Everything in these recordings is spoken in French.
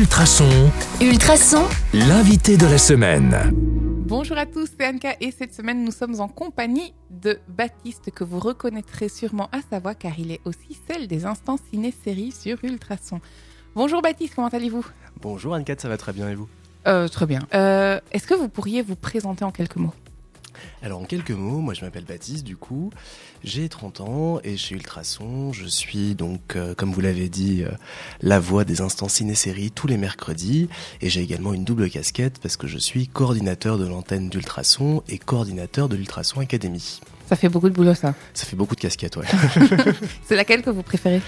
Ultrason, Ultrason, l'invité de la semaine. Bonjour à tous, c'est Anka et cette semaine nous sommes en compagnie de Baptiste que vous reconnaîtrez sûrement à sa voix car il est aussi celle des instants ciné-séries sur Ultrason. Bonjour Baptiste, comment allez-vous? Bonjour Anne-Cat, ça va très bien et vous? Euh, Très bien. Euh, Est-ce que vous pourriez vous présenter en quelques mots? Alors en quelques mots, moi je m'appelle Baptiste du coup, j'ai 30 ans et chez Ultrason, je suis donc euh, comme vous l'avez dit euh, la voix des instants ciné-séries tous les mercredis et j'ai également une double casquette parce que je suis coordinateur de l'antenne d'Ultrason et coordinateur de l'Ultrason Academy. Ça fait beaucoup de boulot ça. Ça fait beaucoup de casquettes, ouais. C'est laquelle que vous préférez?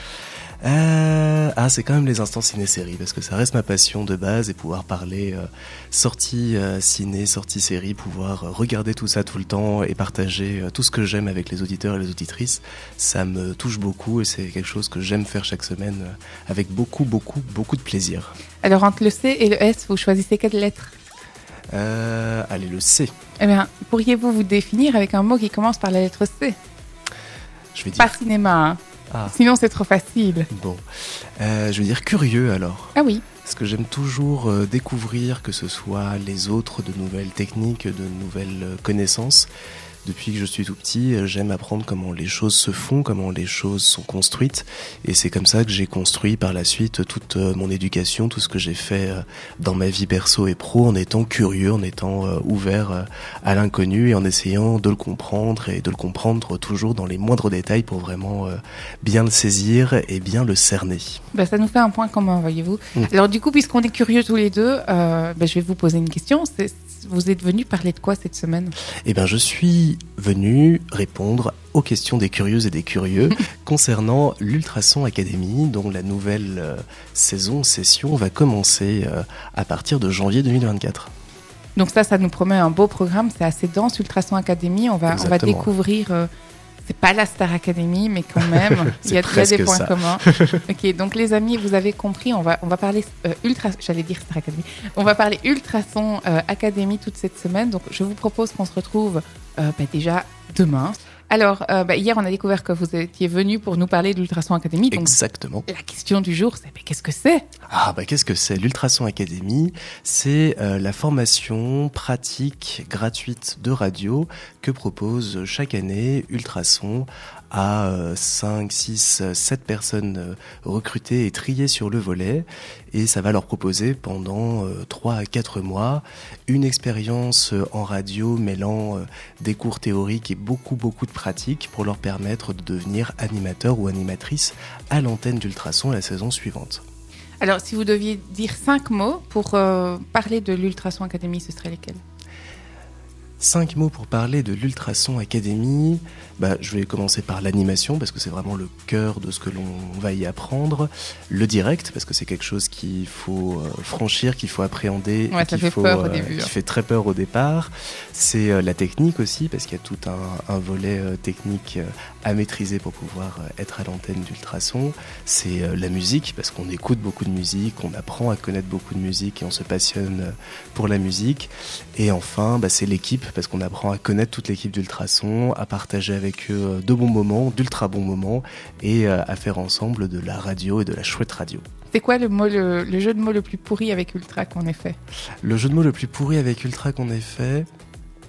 Euh, ah, c'est quand même les instants ciné-séries parce que ça reste ma passion de base et pouvoir parler euh, sortie euh, ciné, sortie série, pouvoir euh, regarder tout ça tout le temps et partager tout ce que j'aime avec les auditeurs et les auditrices, ça me touche beaucoup et c'est quelque chose que j'aime faire chaque semaine avec beaucoup, beaucoup, beaucoup de plaisir. Alors entre le C et le S, vous choisissez quelle lettre? Allez, le C. Eh bien, pourriez-vous vous définir avec un mot qui commence par la lettre C? Je vais dire. Pas cinéma, hein. Ah, sinon c'est trop facile. bon. Euh, je vais dire curieux alors. Ah oui, Parce que j'aime toujours euh, découvrir que ce soit les autres de nouvelles techniques, de nouvelles euh, connaissances. Depuis que je suis tout petit, euh, j'aime apprendre comment les choses se font, comment les choses sont construites. Et c'est comme ça que j'ai construit par la suite toute euh, mon éducation, tout ce que j'ai fait euh, dans ma vie perso et pro, en étant curieux, en étant ouvert à l'inconnu et en essayant de le comprendre et de le comprendre toujours dans les moindres détails pour vraiment bien le saisir et bien le cerner. Ben, ça nous fait un point commun, voyez-vous. Mm. Alors du coup, puisqu'on est curieux tous les deux, euh, ben, je vais vous poser une question. C'est- Vous êtes venu parler de quoi cette semaine? Eh bien, je suis venu répondre aux questions des curieuses et des curieux concernant l'Ultrason Academy, dont la nouvelle euh, saison, session, va commencer euh, à partir de janvier 2024. Donc ça, ça nous promet un beau programme. C'est assez dense, Ultrason Academy. On va, on va découvrir... c'est pas la Star Academy, mais quand même, il y a, C'est des points ça. communs. ok, donc les amis, vous avez compris, on va, on va parler euh, Ultra... J'allais dire Star Academy. On va parler Ultrason euh, Academy toute cette semaine. Donc je vous propose qu'on se retrouve euh, bah, déjà demain. Alors, euh, bah, hier, on a découvert que vous étiez venu pour nous parler de l'Ultrason Academy. Donc Exactement. la question du jour, c'est qu'est-ce que c'est? Ah bah qu'est-ce que c'est? L'Ultrason Academy, c'est euh, la formation pratique gratuite de radio que propose chaque année Ultrason à euh, 5, 6, 7 personnes euh, recrutées et triées sur le volet et ça va leur proposer pendant euh, 3 à 4 mois une expérience euh, en radio mêlant euh, des cours théoriques et beaucoup beaucoup de pratiques pour leur permettre de devenir animateur ou animatrice à l'antenne d'Ultrason la saison suivante. Alors, si vous deviez dire cinq mots pour euh, parler de l'Ultrason Academy, ce serait lesquels? Cinq mots pour parler de l'Ultrason Academy. Bah, je vais commencer par l'animation parce que c'est vraiment le cœur de ce que l'on va y apprendre. Le direct parce que c'est quelque chose qu'il faut euh, franchir, qu'il faut appréhender, Ouais, et qu'il fait faut, peur au euh, début, qui hein. fait très peur au départ. C'est euh, la technique aussi parce qu'il y a tout un, un volet technique à maîtriser pour pouvoir être à l'antenne d'Ultrason. C'est la musique parce qu'on écoute beaucoup de musique, on apprend à connaître beaucoup de musique et on se passionne pour la musique. Et enfin, bah, c'est l'équipe, parce qu'on apprend à connaître toute l'équipe d'Ultrason, à partager avec eux euh, de bons moments, d'ultra bons moments, et euh, à faire ensemble de la radio et de la chouette radio. C'est quoi le, mot, le, le jeu de mots le plus pourri avec Ultra qu'on ait fait? Le jeu de mots le plus pourri avec Ultra qu'on ait fait,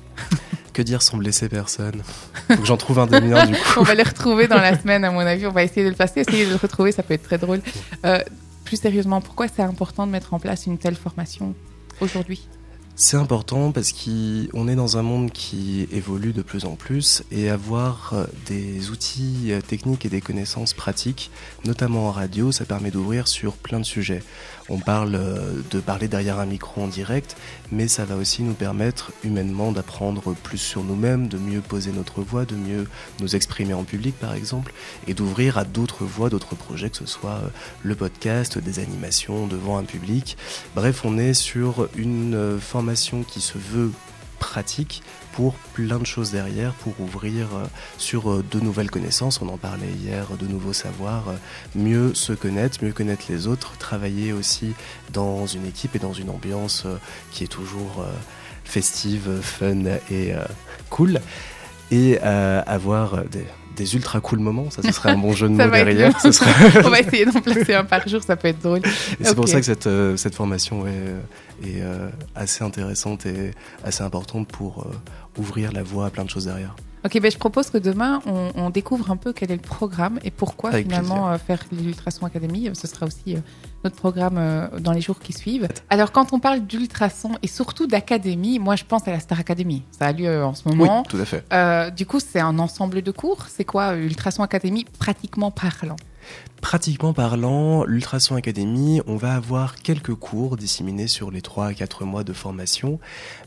que dire sans blesser personne? Faut que j'en trouve un de mien du coup. On va les retrouver dans la semaine, à mon avis. On va essayer de le passer, essayer de le retrouver, ça peut être très drôle. Euh, plus sérieusement, pourquoi c'est important de mettre en place une telle formation aujourd'hui? C'est important parce qu'on est dans un monde qui évolue de plus en plus et avoir euh, des outils euh, techniques et des connaissances pratiques, notamment en radio, ça permet d'ouvrir sur plein de sujets. On parle euh, de parler derrière un micro en direct, mais ça va aussi nous permettre humainement d'apprendre plus sur nous-mêmes, de mieux poser notre voix, de mieux nous exprimer en public par exemple, et d'ouvrir à d'autres voix, d'autres projets, que ce soit le podcast, des animations devant un public. Bref, on est sur une euh, qui se veut pratique pour plein de choses derrière, pour ouvrir euh, sur euh, de nouvelles connaissances. On en parlait hier, de nouveaux savoirs, euh, mieux se connaître, mieux connaître les autres, travailler aussi dans une équipe et dans une ambiance qui est toujours festive, fun et cool. et avoir des, des ultra cool moments. Ça, ce serait un bon jeu de mots être derrière. On va essayer d'en placer un par jour, ça peut être drôle. Et c'est pour ça que cette, euh, cette formation est, euh, est, euh, assez intéressante et assez importante pour euh, ouvrir la voie à plein de choses derrière. Ok, ben je propose que demain, on, on découvre un peu quel est le programme et pourquoi Avec finalement euh, faire l'Ultrason Academy. Ce sera aussi euh, notre programme euh, dans les jours qui suivent. Alors, quand on parle d'Ultrason et surtout d'académie, moi je pense à la Star Academy. Ça a lieu euh, en ce moment. Oui, tout à fait. Euh, du coup, c'est un ensemble de cours. C'est quoi euh, Ultrason Academy pratiquement parlant? Pratiquement parlant, l'Ultrason Academy, on va avoir quelques cours disséminés sur les 3 à 4 mois de formation,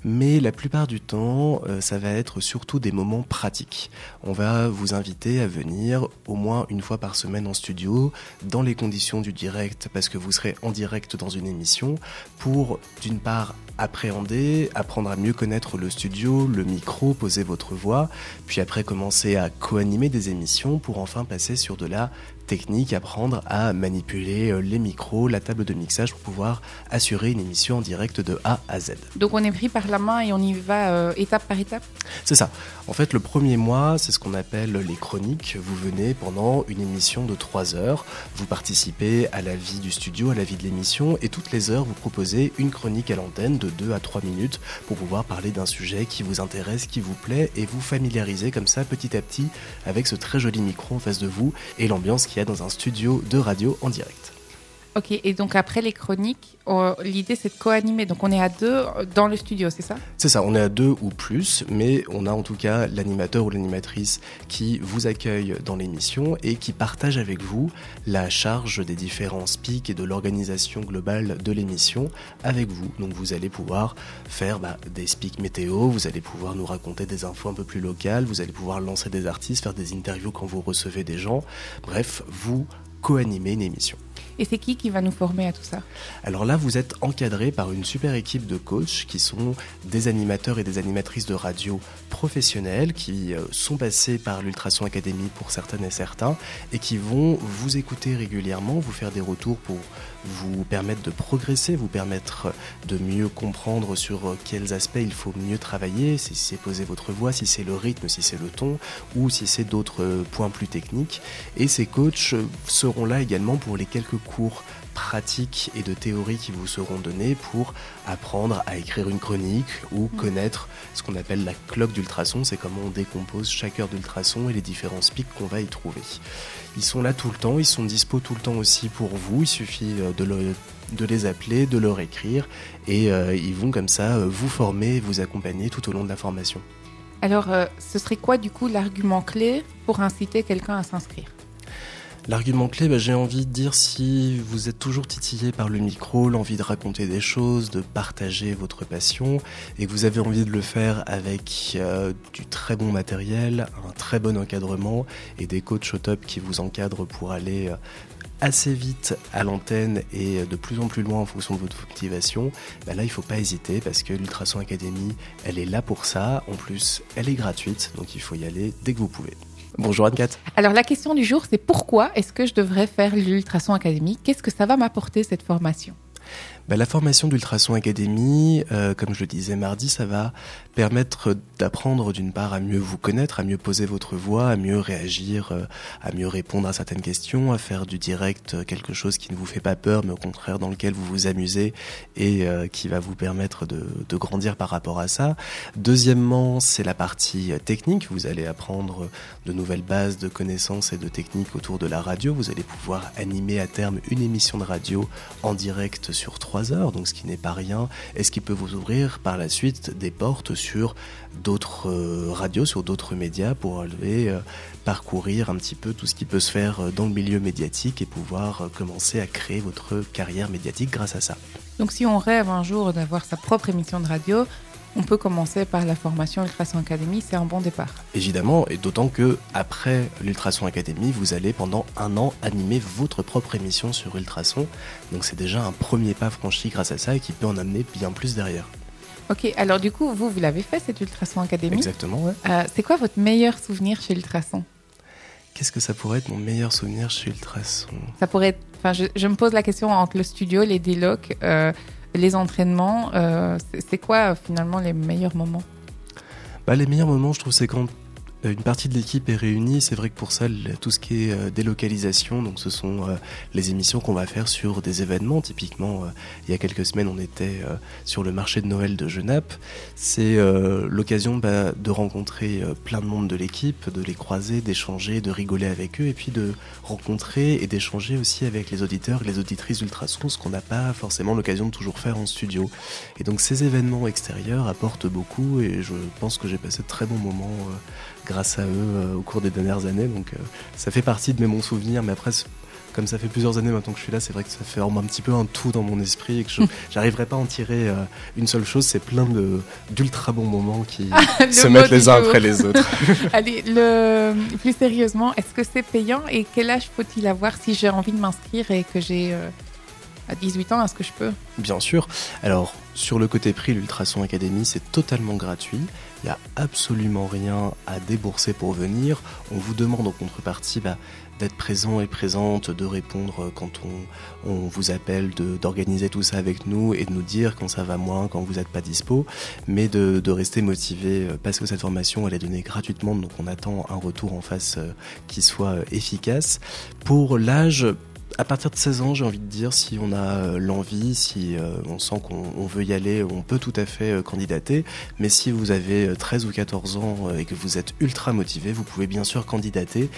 mais la plupart du temps, euh, ça va être surtout des moments pratiques. On va vous inviter à venir au moins une fois par semaine en studio, dans les conditions du direct, parce que vous serez en direct dans une émission, pour d'une part appréhender, apprendre à mieux connaître le studio, le micro, poser votre voix, puis après commencer à co-animer des émissions pour enfin passer sur de la technique, apprendre à manipuler euh, les micros, la table de mixage pour pouvoir assurer une émission en direct de A à Z. Donc, on est pris par la main et on y va euh, étape par étape? C'est ça. En fait, le premier mois, c'est ce qu'on appelle les chroniques. Vous venez pendant une émission de 3 heures, vous participez à la vie du studio, à la vie de l'émission, et toutes les heures, vous proposez une chronique à l'antenne de 2 à 3 minutes pour pouvoir parler d'un sujet qui vous intéresse, qui vous plaît, et vous familiariser comme ça petit à petit avec ce très joli micro en face de vous et l'ambiance qu'il y a dans un studio de radio en direct. Ok, et donc après les chroniques, euh, l'idée c'est de co-animer. Donc, on est à deux euh, dans le studio, c'est ça? C'est ça, on est à deux ou plus, mais on a en tout cas l'animateur ou l'animatrice qui vous accueille dans l'émission et qui partage avec vous la charge des différents speaks et de l'organisation globale de l'émission avec vous. Donc vous allez pouvoir faire bah, des speaks météo, vous allez pouvoir nous raconter des infos un peu plus locales, vous allez pouvoir lancer des artistes, faire des interviews quand vous recevez des gens. Bref, vous co-animez une émission. Et c'est qui qui va nous former à tout ça? Alors là, vous êtes encadré par une super équipe de coachs qui sont des animateurs et des animatrices de radio professionnels qui euh, sont passés par l'Ultrason Academy pour certaines et certains et qui vont vous écouter régulièrement, vous faire des retours pour vous permettre de progresser, vous permettre de mieux comprendre sur euh, quels aspects il faut mieux travailler, si c'est poser votre voix, si c'est le rythme, si c'est le ton ou si c'est d'autres euh, points plus techniques. Et ces coachs euh, seront là également pour les quelques cours pratiques et de théorie qui vous seront donnés pour apprendre à écrire une chronique ou connaître ce qu'on appelle la cloque d'ultrason, c'est comment on décompose chaque heure d'ultrason et les différents speaks qu'on va y trouver. Ils sont là tout le temps, ils sont dispo tout le temps aussi pour vous, il suffit euh, de, le- de les appeler, de leur écrire et euh, ils vont comme ça euh, vous former, vous accompagner tout au long de la formation. Alors, euh, ce serait quoi du coup l'argument clé pour inciter quelqu'un à s'inscrire? L'argument clé, bah, j'ai envie de dire si vous êtes toujours titillé par le micro, l'envie de raconter des choses, de partager votre passion, et que vous avez envie de le faire avec euh, du très bon matériel, un très bon encadrement et des coachs au top qui vous encadrent pour aller euh, assez vite à l'antenne et de plus en plus loin en fonction de votre motivation, bah là il faut pas hésiter parce que l'Ultrason Academy, elle est là pour ça. En plus, elle est gratuite, donc il faut y aller dès que vous pouvez. Bonjour Anne-Cat. Alors, la question du jour, c'est pourquoi est-ce que je devrais faire l'Ultrason Academy Qu'est-ce que ça va m'apporter cette formation? Bah, la formation d'Ultrason Academy, euh, comme je le disais mardi, ça va permettre d'apprendre d'une part à mieux vous connaître, à mieux poser votre voix, à mieux réagir, euh, à mieux répondre à certaines questions, à faire du direct euh, quelque chose qui ne vous fait pas peur, mais au contraire dans lequel vous vous amusez et qui va vous permettre de, de grandir par rapport à ça. Deuxièmement, c'est la partie technique. Vous allez apprendre de nouvelles bases de connaissances et de techniques autour de la radio. Vous allez pouvoir animer à terme une émission de radio en direct sur trois donc ce qui n'est pas rien, et ce qui peut vous ouvrir par la suite des portes sur d'autres euh, radios, sur d'autres médias pour aller euh, parcourir un petit peu tout ce qui peut se faire euh, dans le milieu médiatique et pouvoir commencer à créer votre carrière médiatique grâce à ça. Donc, si on rêve un jour d'avoir sa propre émission de radio, on peut commencer par la formation Ultrason Academy, c'est un bon départ. Évidemment, et d'autant que après l'Ultrason Academy, vous allez pendant un an animer votre propre émission sur Ultrason. Donc c'est déjà un premier pas franchi grâce à ça et qui peut en amener bien plus derrière. Ok, alors du coup, vous, vous l'avez fait cette Ultrason Academy? Exactement, ouais. Euh, c'est quoi votre meilleur souvenir chez Ultrason? Qu'est-ce que ça pourrait être mon meilleur souvenir chez Ultrason? Ça pourrait être. Enfin, je, je me pose la question entre le studio, les délocs, euh, les entraînements. euh, c'est- quoi euh, finalement les meilleurs moments? Bah, Les meilleurs moments, je trouve, c'est quand une partie de l'équipe est réunie. C'est vrai que pour ça, tout ce qui est euh, délocalisation, donc ce sont euh, les émissions qu'on va faire sur des événements. Typiquement, il y a quelques semaines, on était sur le marché de Noël de Genappe. C'est l'occasion bah, de rencontrer plein de monde de l'équipe, de les croiser, d'échanger, de rigoler avec eux, et puis de rencontrer et d'échanger aussi avec les auditeurs les auditrices d'Ultrason, ce qu'on n'a pas forcément l'occasion de toujours faire en studio. Et donc ces événements extérieurs apportent beaucoup, et je pense que j'ai passé de très bons moments grâce à eux euh, au cours des dernières années. Donc euh, ça fait partie de mes bons souvenirs, mais après comme ça fait plusieurs années maintenant que je suis là, c'est vrai que ça fait un petit peu un tout dans mon esprit et que je n'arriverai pas à en tirer euh, une seule chose. C'est plein d'ultra bons moments qui se mettent les uns après les autres. Allez, le, plus sérieusement, est-ce que c'est payant et quel âge faut-il avoir si j'ai envie de m'inscrire et que j'ai à 18 ans, est-ce que je peux? Bien sûr. Alors, sur le côté prix, l'Ultrason Academy, c'est totalement gratuit. Il n'y a absolument rien à débourser pour venir. On vous demande en contrepartie bah, d'être présent et présente, de répondre quand on, vous appelle, d'organiser tout ça avec nous et de nous dire quand ça va moins, quand vous n'êtes pas dispo, mais de, de, rester motivé euh, parce que cette formation elle est donnée gratuitement, donc on attend un retour en face euh, qui soit euh, efficace. Pour l'âge, à partir de 16 ans, j'ai envie de dire, si on a euh, l'envie, si euh, on sent qu'on veut y aller, on peut tout à fait euh, candidater. Mais si vous avez 13 ou 14 ans et que vous êtes ultra motivé, vous pouvez bien sûr candidater.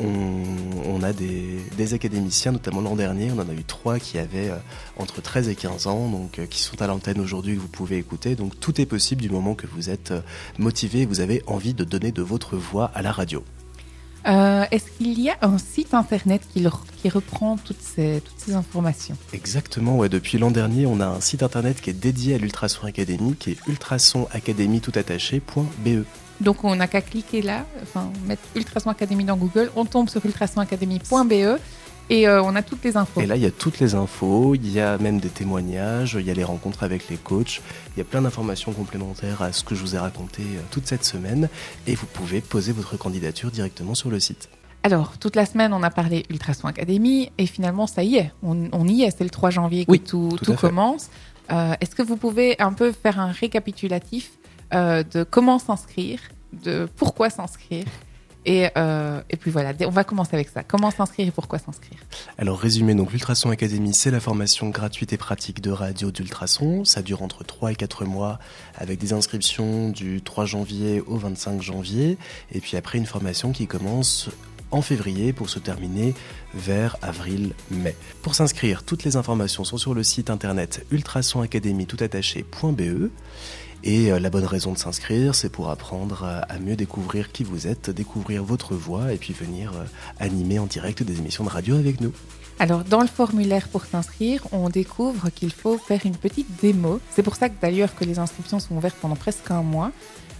On, a des, académiciens, notamment l'an dernier, on en a eu trois qui avaient entre 13 et 15 ans, qui sont à l'antenne aujourd'hui que vous pouvez écouter. Donc tout est possible du moment que vous êtes motivé et vous avez envie de donner de votre voix à la radio. Euh, est-ce qu'il y a un site internet qui, qui reprend toutes ces, toutes ces, informations? Exactement, ouais. depuis l'an dernier, on a un site internet qui est dédié à l'Ultrason Academy, qui est ultrasonacademy.be. Donc on n'a qu'à cliquer là, enfin mettre Ultrason Academy dans Google, on tombe sur ultrasonacademy.be et euh, on a toutes les infos. Et là, il y a toutes les infos, il y a même des témoignages, il y a les rencontres avec les coachs, il y a plein d'informations complémentaires à ce que je vous ai raconté euh, toute cette semaine. Et vous pouvez poser votre candidature directement sur le site. Alors, toute la semaine, on a parlé Ultrason Academy et finalement, ça y est, on, y est, c'est le 3 janvier que tout, tout, commence. Euh, est-ce que vous pouvez un peu faire un récapitulatif de comment s'inscrire, de pourquoi s'inscrire euh, et, puis voilà, on va commencer avec ça. Comment s'inscrire et pourquoi s'inscrire? Alors résumé, donc l'Ultrason Academy, c'est la formation gratuite et pratique de radio d'ultrason. Ça dure entre 3 et 4 mois avec des inscriptions du 3 janvier au 25 janvier. Et puis après une formation qui commence en février pour se terminer vers avril-mai. Pour s'inscrire, toutes les informations sont sur le site internet ultrasonacademy.be. Et euh, la bonne raison de s'inscrire, c'est pour apprendre à mieux découvrir qui vous êtes, découvrir votre voix et puis venir euh, animer en direct des émissions de radio avec nous. Alors, dans le formulaire pour s'inscrire, on découvre qu'il faut faire une petite démo. C'est pour ça que d'ailleurs que les inscriptions sont ouvertes pendant presque un mois.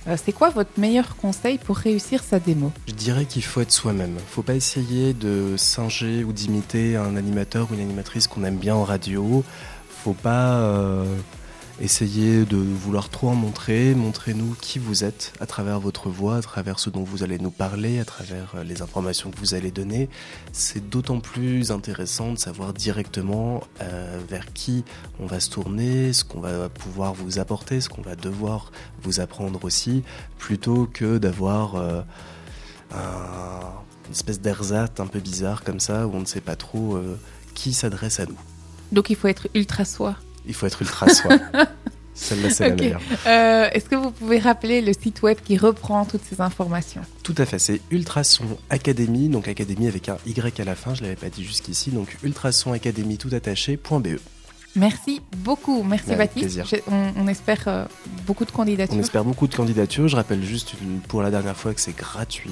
Euh, c'est quoi votre meilleur conseil pour réussir sa démo? Je dirais qu'il faut être soi-même. Il ne faut pas essayer de singer ou d'imiter un animateur ou une animatrice qu'on aime bien en radio. Faut pas Essayez de vouloir trop en montrer, montrez-nous qui vous êtes à travers votre voix, à travers ce dont vous allez nous parler, à travers euh, les informations que vous allez donner. C'est d'autant plus intéressant de savoir directement euh, vers qui on va se tourner, ce qu'on va pouvoir vous apporter, ce qu'on va devoir vous apprendre aussi, plutôt que d'avoir euh, une espèce d'ersatz un peu bizarre comme ça, où on ne sait pas trop qui s'adresse à nous. Donc il faut être ultra soi il faut être ultra soi. Celle-là, c'est la meilleure. Euh, est-ce que vous pouvez rappeler le site web qui reprend toutes ces informations? Tout à fait, c'est Ultrason Academy, donc Académie avec un Y à la fin, je ne l'avais pas dit jusqu'ici, donc tout attaché.be. Merci beaucoup, merci Baptiste. On, espère euh, beaucoup de candidatures. On espère beaucoup de candidatures. Je rappelle juste pour la dernière fois que c'est gratuit.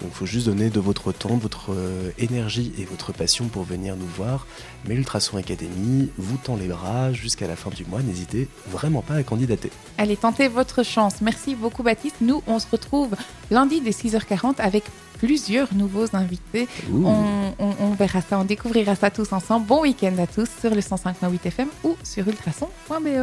Donc il faut juste donner de votre temps, votre euh, énergie et votre passion pour venir nous voir. Mais l'Ultrason Academy vous tend les bras jusqu'à la fin du mois. N'hésitez vraiment pas à candidater. Allez, tentez votre chance. Merci beaucoup Baptiste. Nous, on se retrouve lundi dès 6h40 avec plusieurs nouveaux invités. On, on, verra ça, on découvrira ça tous ensemble. Bon week-end à tous sur le 105.8 FM ou sur ultrason.be.